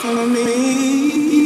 For me.